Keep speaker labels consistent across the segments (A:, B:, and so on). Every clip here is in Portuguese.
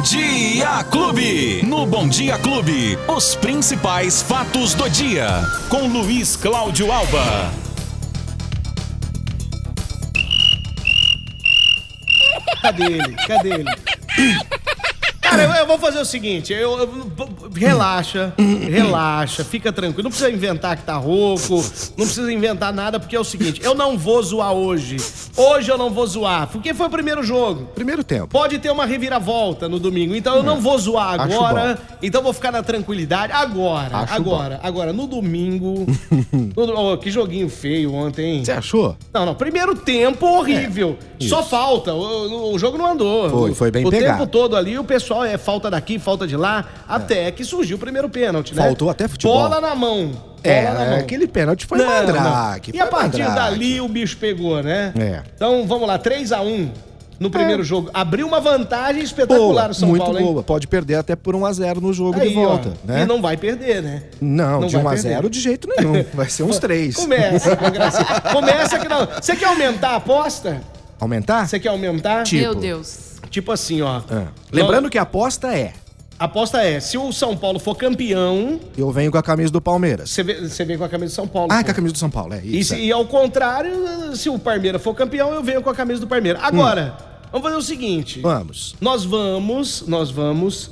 A: Bom Dia Clube. No Bom Dia Clube, os principais fatos do dia. Com Luiz Cláudio Alba.
B: Cadê ele? Cadê ele? Cara, eu, eu vou fazer o seguinte, eu, eu- relaxa, relaxa, fica tranquilo. Não precisa inventar que tá rouco, não precisa inventar nada, porque é o seguinte, eu não vou zoar hoje. Hoje eu não vou zoar, porque foi o primeiro jogo.
C: Primeiro tempo.
B: Pode ter uma reviravolta no domingo, então eu não vou zoar agora. Então eu vou ficar na tranquilidade. Agora,
C: Acho
B: agora, agora, no domingo. no oh, que joguinho feio ontem, hein?
C: Você achou?
B: Não, não. Primeiro tempo horrível. Só falta. O, o jogo não andou.
C: Foi,
B: O-
C: foi bem
B: O
C: pegado.
B: tempo todo ali, o pessoal é falta daqui, falta de lá. Até que surgiu o primeiro pênalti, né?
C: Faltou até futebol.
B: Bola na mão.
C: É,
B: bola na mão.
C: aquele pênalti foi
B: Não,
C: mandrake.
B: não. E
C: foi
B: a partir
C: mandrake.
B: dali o bicho pegou, né?
C: É.
B: Então vamos lá, 3x1 no primeiro jogo. Abriu uma vantagem espetacular
C: Boa,
B: o São
C: muito
B: Paulo, hein?
C: boa. Pode perder até por 1x0 no jogo
B: Aí,
C: de volta,
B: ó,
C: né?
B: E não vai perder, né?
C: Não,
B: não
C: de
B: vai
C: 1x0
B: perder.
C: de jeito nenhum. Vai ser uns 3.
B: Começa. Começa que não. Você quer aumentar a aposta?
C: Aumentar?
B: Você quer aumentar?
C: Tipo.
D: Meu Deus.
B: Tipo assim, ó.
C: Ah. Lembrando que a aposta é:
B: A aposta é, se o São Paulo for campeão,
C: eu venho com a camisa do Palmeiras.
B: você você vem com a camisa do São Paulo.
C: Ah,
B: pô.
C: com a camisa do São Paulo, é
B: E,
C: isso.
B: se- e ao contrário, se o Palmeiras for campeão, eu venho com a camisa do Palmeiras. Agora, vamos fazer o seguinte.
C: Hum. Vamos.
B: Nós vamos, nós vamos.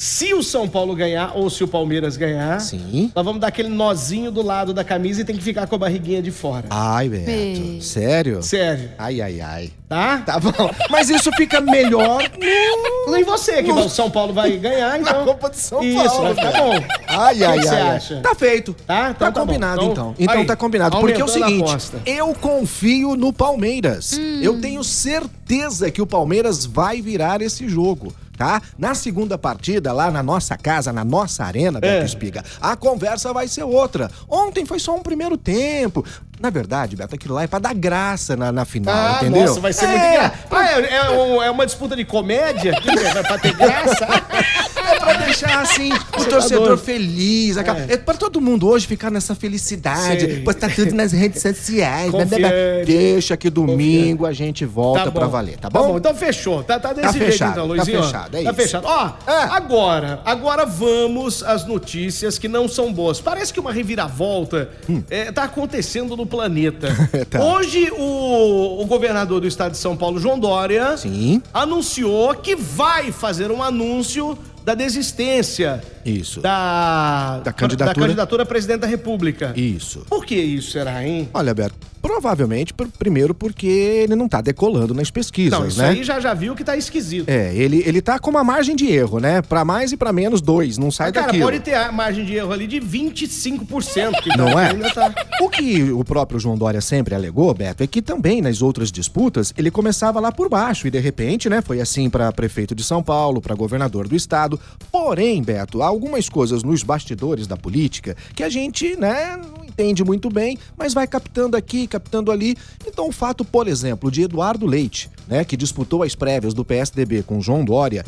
B: Se o São Paulo ganhar ou se o Palmeiras ganhar,
C: Sim.
B: nós vamos dar aquele nozinho do lado da camisa e tem que ficar com a barriguinha de fora.
C: Ai, Beto.
D: Bem.
C: Sério?
B: Sério,
C: Ai, ai, ai.
B: tá?
C: Tá bom. Mas isso fica melhor no...
B: Nem você, que o São Paulo vai ganhar, então.
C: Na Copa de São
B: Isso,
C: Paulo,
B: vai ficar bom.
C: Ai,
B: O que
C: ai,
B: que você
C: ai. ai.
B: acha?
C: Tá feito.
B: Tá? Então
C: tá
B: tá bom.
C: combinado,
B: Então,
C: então. Então
B: aí,
C: tá combinado. Porque é o seguinte, eu confio no Palmeiras. Eu tenho certeza que o Palmeiras vai virar esse jogo. Tá? Na segunda partida, lá na nossa casa, na nossa arena, Beto
B: É.
C: Espiga, a conversa vai ser outra. Ontem foi só um primeiro tempo. Na verdade, Beto, aquilo lá é pra dar graça na, na final,
B: Ah,
C: entendeu?
B: nossa, vai ser
C: é,
B: muito engraçado. Ah, é, é é uma disputa de comédia? Que Vai pra ter graça?
C: Pra deixar assim o
B: tá
C: torcedor feliz. aquela-
B: É.
C: É. pra todo mundo hoje ficar nessa felicidade,
B: Sei.
C: postar tudo nas redes sociais. blá, blá, blá.
B: Confiante.
C: Deixa que domingo a gente volta
B: Tá
C: pra
B: bom.
C: valer, tá bom?
B: Então fechou. Tá, tá desse
C: Tá
B: jeito
C: fechado,
B: então,
C: tá
B: Luizinho. ó.
C: fechado, é
B: tá
C: isso.
B: fechado. Ó,
C: É.
B: agora, agora vamos às notícias que não são boas. Parece que uma reviravolta é, tá acontecendo no planeta.
C: Tá.
B: Hoje, o, o governador do estado de São Paulo, João Dória,
C: Sim.
B: anunciou que vai fazer um anúncio da desistência
C: Isso.
B: da,
C: Da candidatura.
B: da candidatura a presidente da República.
C: Isso.
B: Por que isso será, hein?
C: Olha, Beto, provavelmente, pr- primeiro porque ele não tá decolando nas pesquisas,
B: Não, isso
C: né?
B: aí já, já viu que tá esquisito.
C: É, ele, ele tá com uma margem de erro, né? Pra mais e pra menos, dois. Não sai
B: Cara,
C: daquilo.
B: pode ter a margem de erro ali de 25%. Que
C: Não
B: tá-
C: é?
B: Ainda tá...
C: O que o próprio João Dória sempre alegou, Beto, é que também nas outras disputas ele começava lá por baixo e de repente, né, foi assim para prefeito de São Paulo, para governador do estado. Porém, Beto, há algumas coisas nos bastidores da política que a gente, né, não entende muito bem, mas vai captando aqui, captando ali. Então, o fato, por exemplo, de Eduardo Leite, né, que disputou as prévias do PSDB com João Dória,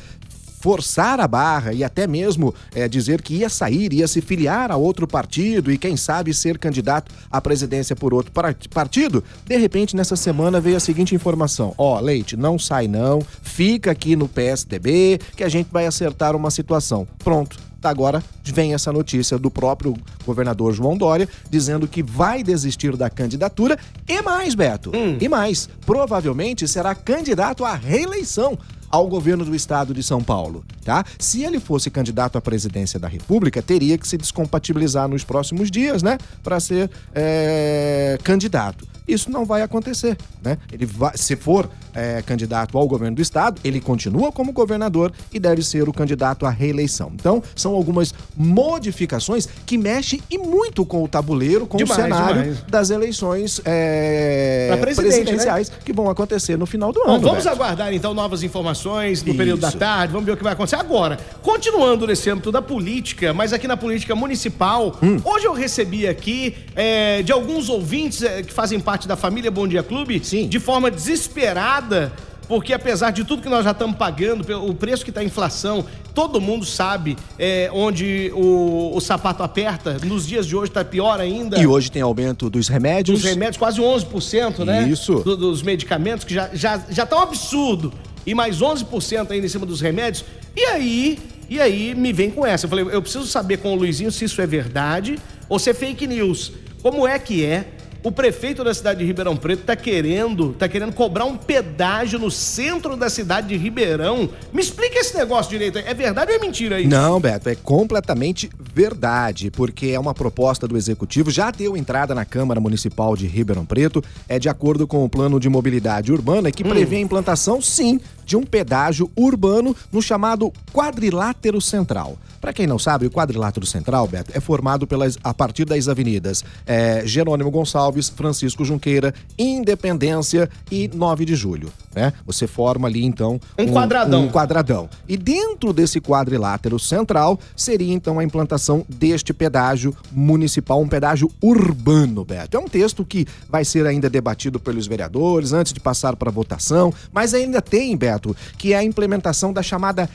C: forçar a barra e até mesmo é, dizer que ia sair, ia se filiar a outro partido e quem sabe ser candidato à presidência por outro par- partido, de repente nessa semana veio a seguinte informação: ó, Leite, não sai não, fica aqui no PSDB que a gente vai acertar uma situação. Pronto. Agora vem essa notícia do próprio governador João Dória dizendo que vai desistir da candidatura e mais, Beto, e mais, provavelmente será candidato à reeleição ao governo do estado de São Paulo, tá? Se ele fosse candidato à presidência da República, teria que se descompatibilizar nos próximos dias, né, para ser é, candidato. Isso não vai acontecer, né? Ele vai, se for é, candidato ao governo do estado, ele continua como governador e deve ser o candidato à reeleição. Então, são algumas modificações que mexem e muito com o tabuleiro, com
B: Demais,
C: o cenário
B: demais.
C: das eleições é,
B: presidente, né?
C: presidenciais que vão acontecer no final do
B: Bom,
C: ano.
B: vamos
C: Beto.
B: aguardar então novas informações no período da
C: Isso.
B: tarde, vamos ver o que vai acontecer. Agora, continuando nesse âmbito da política, mas aqui na política municipal,
C: Hum.
B: hoje eu recebi aqui é, de alguns ouvintes é, que fazem parte da família Bom Dia Clube,
C: Sim.
B: de forma desesperada, porque apesar de tudo que nós já estamos pagando, o preço que está a inflação, todo mundo sabe é, onde o, o sapato aperta, nos dias de hoje está pior ainda.
C: E hoje tem aumento dos remédios.
B: Os remédios, quase 11%, né?
C: Isso.
B: Do- dos medicamentos, que já já já tá um absurdo. E mais 11% ainda em cima dos remédios. E aí, e aí me vem com essa. Eu falei, eu preciso saber com o Luizinho se isso é verdade ou se é fake news. Como é que é? O prefeito da cidade de Ribeirão Preto está querendo, tá querendo cobrar um pedágio no centro da cidade de Ribeirão. Me explica esse negócio direito. É verdade ou é mentira isso?
C: Não, Beto, é completamente verdade, porque é uma proposta do executivo, já deu entrada na Câmara Municipal de Ribeirão Preto, é de acordo com o plano de mobilidade urbana que hum. prevê a implantação, sim, de um pedágio urbano no chamado quadrilátero central. Para quem não sabe, o quadrilátero central, Beto, é formado pelas, a partir das avenidas é, Jerônimo Gonçalves, Francisco Junqueira, Independência e 9 de Julho. Né? Você forma ali, então,
B: um, um quadradão.
C: Um quadradão. E dentro desse quadrilátero central seria, então, a implantação deste pedágio municipal, um pedágio urbano, Beto. É um texto que vai ser ainda debatido pelos vereadores antes de passar para votação, mas ainda tem, Beto, que é a implementação da chamada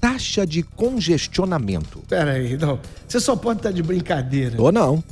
C: taxa de congestionamento.
B: Pera aí, não. Você só pode estar de brincadeira.
C: Tô não.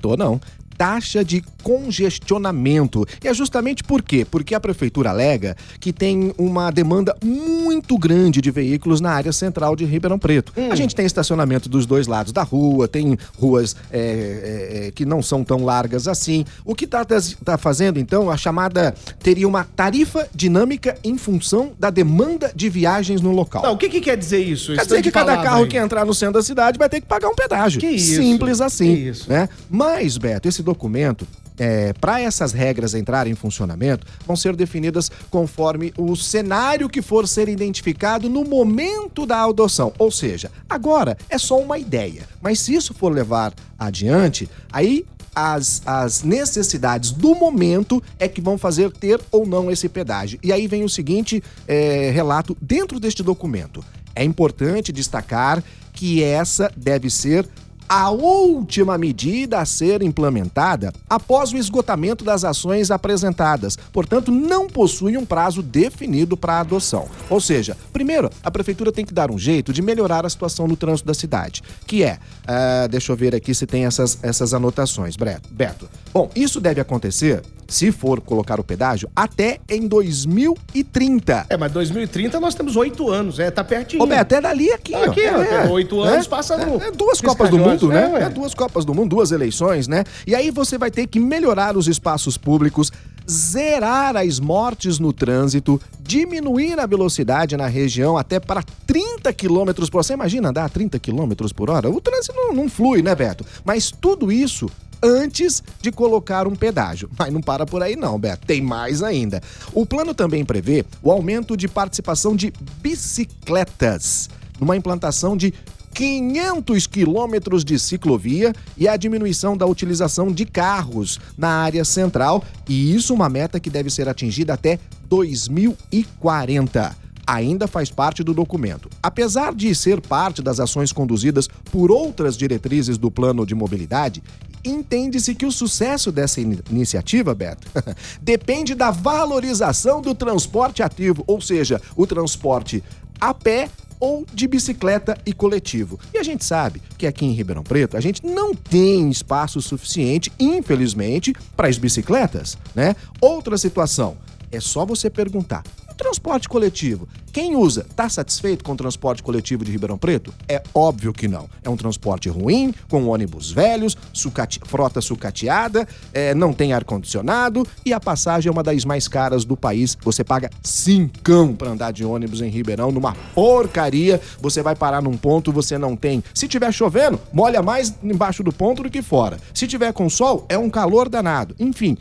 C: Tô não taxa de congestionamento. E é justamente por quê? Porque a prefeitura alega que tem uma demanda muito grande de veículos na área central de Ribeirão Preto. Hum. A gente tem estacionamento dos dois lados da rua, tem ruas é, é, é que não são tão largas assim. O que está tá fazendo, então, a chamada teria uma tarifa dinâmica em função da demanda de viagens no local.
B: Não, o que, que quer dizer isso?
C: Quer dizer que cada carro aí. que entrar no centro da cidade vai ter que pagar um pedágio. Que isso? Simples assim. Que isso? Né? Mas, Beto, esse documento é, para essas regras entrarem em funcionamento, vão ser definidas conforme o cenário que for ser identificado no momento da adoção. Ou seja, agora é só uma ideia, mas se isso for levar adiante, aí as, as necessidades do momento é que vão fazer ter ou não esse pedágio. E aí vem o seguinte é, relato dentro deste documento. É importante destacar que essa deve ser a última medida a ser implementada após o esgotamento das ações apresentadas, portanto, não possui um prazo definido para adoção. Ou seja, primeiro, a prefeitura tem que dar um jeito de melhorar a situação no trânsito da cidade, que é, uh, deixa eu ver aqui se tem essas, essas anotações, Beto. Bom, isso deve acontecer se for colocar o pedágio, até em 2030.
B: É, mas 2030 nós temos oito anos, é, tá pertinho.
C: Ô, Beto, é dali aqui,
B: tá aqui, ó. É, oito é, anos, é, passa no...
C: É, duas Copas do Mundo, né? É, é, duas Copas do Mundo, duas eleições, né? E aí você vai ter que melhorar os espaços públicos, zerar as mortes no trânsito, diminuir a velocidade na região até para 30 km por hora. Você imagina andar a 30 km por hora? O trânsito não, não flui, né, Beto? Mas tudo isso antes de colocar um pedágio. Mas não para por aí não, Beto, tem mais ainda. O plano também prevê o aumento de participação de bicicletas numa implantação de 500 quilômetros de ciclovia e a diminuição da utilização de carros na área central, e isso uma meta que deve ser atingida até 2040 ainda faz parte do documento. Apesar de ser parte das ações conduzidas por outras diretrizes do plano de mobilidade, entende-se que o sucesso dessa in iniciativa, Beto, depende da valorização do transporte ativo, ou seja, o transporte a pé ou de bicicleta e coletivo. E a gente sabe que aqui em Ribeirão Preto a gente não tem espaço suficiente, infelizmente, para as bicicletas, né? Outra situação, é só você perguntar transporte coletivo. Quem usa, está satisfeito com o transporte coletivo de Ribeirão Preto? É óbvio que não. É um transporte ruim, com ônibus velhos, sucate... frota sucateada, é, não tem ar-condicionado e a passagem é uma das mais caras do país. Você paga cincão para andar de ônibus em Ribeirão, numa porcaria. Você vai parar num ponto, você não tem. Se tiver chovendo, molha mais embaixo do ponto do que fora. Se tiver com sol, é um calor danado. Enfim,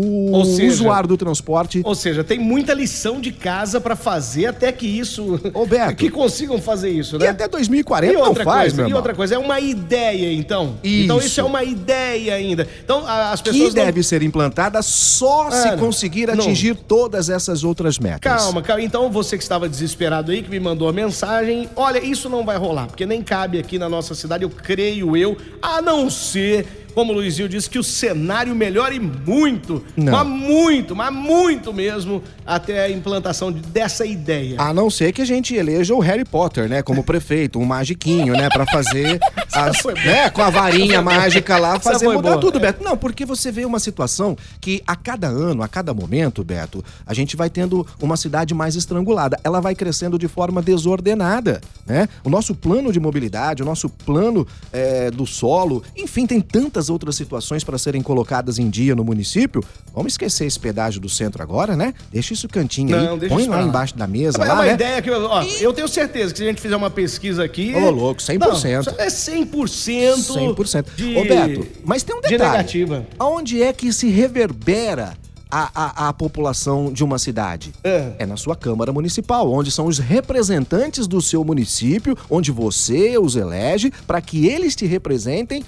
C: o seja, usuário do transporte.
B: Ou seja, tem muita lição de casa para fazer até que isso.
C: Roberto.
B: que consigam fazer isso, né?
C: E até 2040 e outra não faz,
B: coisa, E outra coisa, é uma ideia, então. Isso. Então isso é uma ideia ainda. Então as pessoas.
C: Que não... deve ser implantada só ah, se conseguir atingir não. todas essas outras metas.
B: Calma, calma. Então você que estava desesperado aí, que me mandou a mensagem, olha, isso não vai rolar, porque nem cabe aqui na nossa cidade, eu creio eu, a não ser como o Luizinho disse, que o cenário melhore muito, não. mas muito, mas muito mesmo, até a implantação dessa ideia.
C: A não ser que a gente eleja o Harry Potter, né, como prefeito, um magiquinho, né, para fazer as- né, com a varinha mágica lá, fazer mudar
B: boa.
C: tudo, Beto. Não, porque você vê uma situação que a cada ano, a cada momento, Beto, a gente vai tendo uma cidade mais estrangulada. Ela vai crescendo de forma desordenada, né? O nosso plano de mobilidade, o nosso plano é, do solo, enfim, tem tantas outras situações para serem colocadas em dia no município. Vamos esquecer esse pedágio do centro agora, né? Deixa isso cantinho
B: Não,
C: aí, põe lá embaixo da mesa,
B: É
C: lá,
B: uma
C: né?
B: ideia que, ó, eu tenho certeza que se a gente fizer uma pesquisa aqui...
C: Ô, louco, 100%.
B: Não, é 100%.
C: 100%.
B: De...
C: Ô, Beto, mas tem um
B: de
C: detalhe.
B: negativa.
C: Aonde é que se reverbera a, a, a população de uma cidade?
B: É.
C: na sua Câmara Municipal, onde são os representantes do seu município, onde você os elege para que eles te representem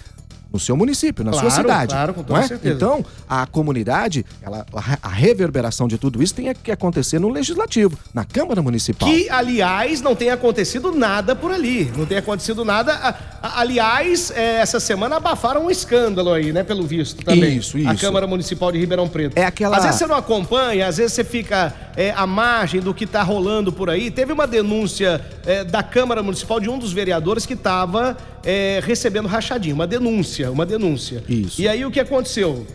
C: no seu município, na sua
B: Claro,
C: cidade.
B: claro, com toda
C: é?
B: certeza.
C: Então, a comunidade, ela, a, a reverberação de tudo isso tem que acontecer no Legislativo, na Câmara Municipal.
B: Que, aliás, não tem acontecido nada por ali. Não tem acontecido nada. A- a- aliás, é, essa semana abafaram um escândalo aí, né? Pelo visto também.
C: Isso,
B: A
C: isso.
B: Câmara Municipal de Ribeirão Preto.
C: É aquela-
B: Às vezes você não acompanha, às vezes você fica é, à margem do que tá rolando por aí. Teve uma denúncia é, da Câmara Municipal de um dos vereadores que estava recebendo rachadinho. Uma denúncia, uma denúncia.
C: Isso.
B: E aí o que aconteceu?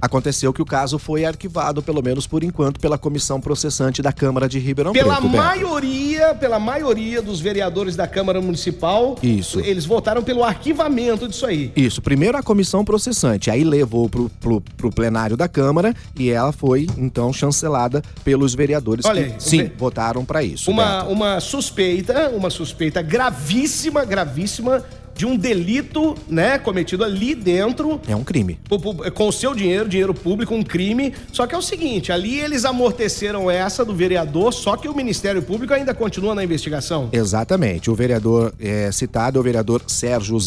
C: Aconteceu que o caso foi arquivado, pelo menos por enquanto, pela comissão processante da Câmara de Ribeirão
B: Pela
C: Preto. Beto.
B: maioria, pela maioria dos vereadores da Câmara Municipal,
C: Isso.
B: eles votaram pelo arquivamento disso aí.
C: Isso, primeiro a comissão processante, aí levou pro, pro, pro plenário da Câmara e ela foi, então, chancelada pelos vereadores
B: Olha
C: que,
B: aí,
C: sim,
B: ve-
C: votaram para isso.
B: Uma,
C: Beto.
B: uma suspeita, uma suspeita gravíssima, gravíssima de um delito, né, cometido ali dentro
C: É um crime.
B: pu- com o seu dinheiro, dinheiro público, um crime. Só que é o seguinte, ali eles amorteceram essa do vereador, só que o Ministério Público ainda continua na investigação.
C: Exatamente. O vereador é, citado é o vereador Sérgio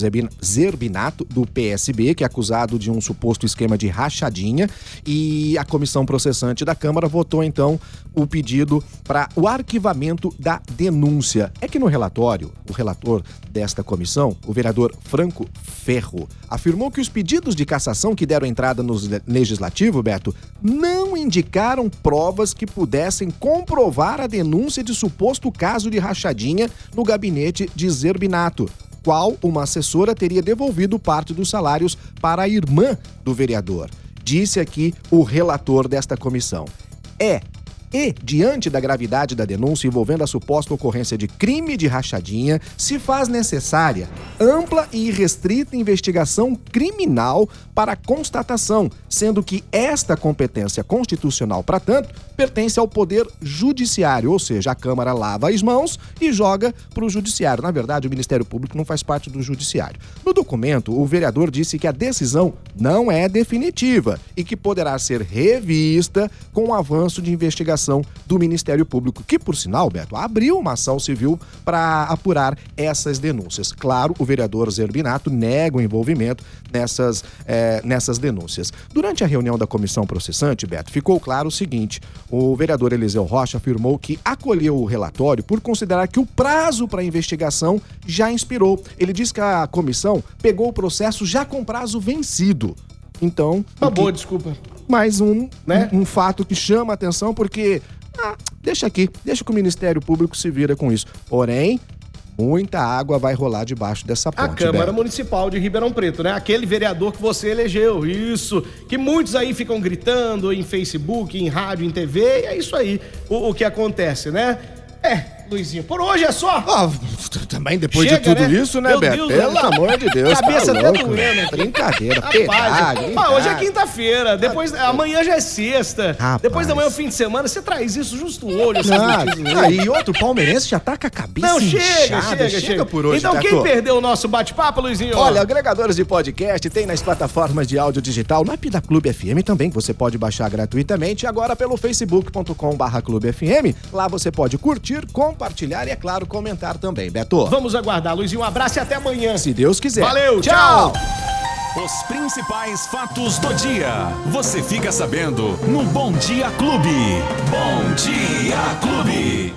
C: Zerbinato, do PSB, que é acusado de um suposto esquema de rachadinha. E a comissão processante da Câmara votou, então, o pedido para o arquivamento da denúncia. É que no relatório, o relator desta comissão, o vereador Franco Ferro, afirmou que os pedidos de cassação que deram entrada no le- legislativo, Beto, não indicaram provas que pudessem comprovar a denúncia de suposto caso de rachadinha no gabinete de Zerbinato, qual uma assessora teria devolvido parte dos salários para a irmã do vereador. Disse aqui o relator desta comissão. É e, diante da gravidade da denúncia envolvendo a suposta ocorrência de crime de rachadinha, se faz necessária ampla e irrestrita investigação criminal para constatação, sendo que esta competência constitucional, para tanto, pertence ao Poder Judiciário, ou seja, a Câmara lava as mãos e joga para o Judiciário. Na verdade, o Ministério Público não faz parte do Judiciário. No documento, o vereador disse que a decisão não é definitiva e que poderá ser revista com o avanço de investigação do Ministério Público, que, por sinal, Beto, abriu uma ação civil para apurar essas denúncias. Claro, o vereador Zerbinato nega o envolvimento nessas, eh, nessas denúncias. Durante a reunião da comissão processante, Beto, ficou claro o seguinte: o vereador Eliseu Rocha afirmou que acolheu o relatório por considerar que o prazo para a investigação já inspirou. Ele disse que a comissão pegou o processo já com prazo vencido. Então,
B: Uma boa desculpa.
C: mais um,
B: Né?
C: um, um fato que chama a atenção, porque. ah, deixa aqui, deixa que o Ministério Público se vira com isso. Porém, muita água vai rolar debaixo dessa ponte.
B: A Câmara
C: Beto.
B: Municipal de Ribeirão Preto, né? Aquele vereador que você elegeu, isso. Que muitos aí ficam gritando em Facebook, em rádio, em TV, e é isso aí o, o que acontece, né? É, Luizinho, por hoje é só.
C: Ah, também depois
B: Chega,
C: de tudo
B: né?
C: isso, né,
B: Meu
C: Beto?
B: Deus,
C: Pelo
B: né?
C: amor de Deus,
B: Cabeça
C: tá louco,
B: doendo
C: né? Brincadeira,
B: Rapaz, ah, hoje é quinta-feira, depois amanhã já é sexta.
C: Rapaz.
B: Depois da manhã é o fim de semana, você traz isso justo no olho,
C: Ah,
B: aí.
C: ah, e outro palmeirense já tá com a cabeça
B: Não, chega,
C: inchada.
B: chega, chega.
C: por hoje,
B: então
C: Beto.
B: quem perdeu o nosso bate-papo, Luizinho?
C: Olha, agregadores de podcast tem nas plataformas de áudio digital, app da Clube FM também, que você pode baixar gratuitamente, agora pelo facebook.com barra Clube FM. Lá você pode curtir, compartilhar e, é claro, comentar também, Beto.
B: Vamos aguardar, Luizinho. Um abraço e até amanhã.
C: Se Deus quiser.
B: Valeu, tchau.
A: Os principais fatos do dia. Você fica sabendo no Bom Dia Clube. Bom Dia Clube.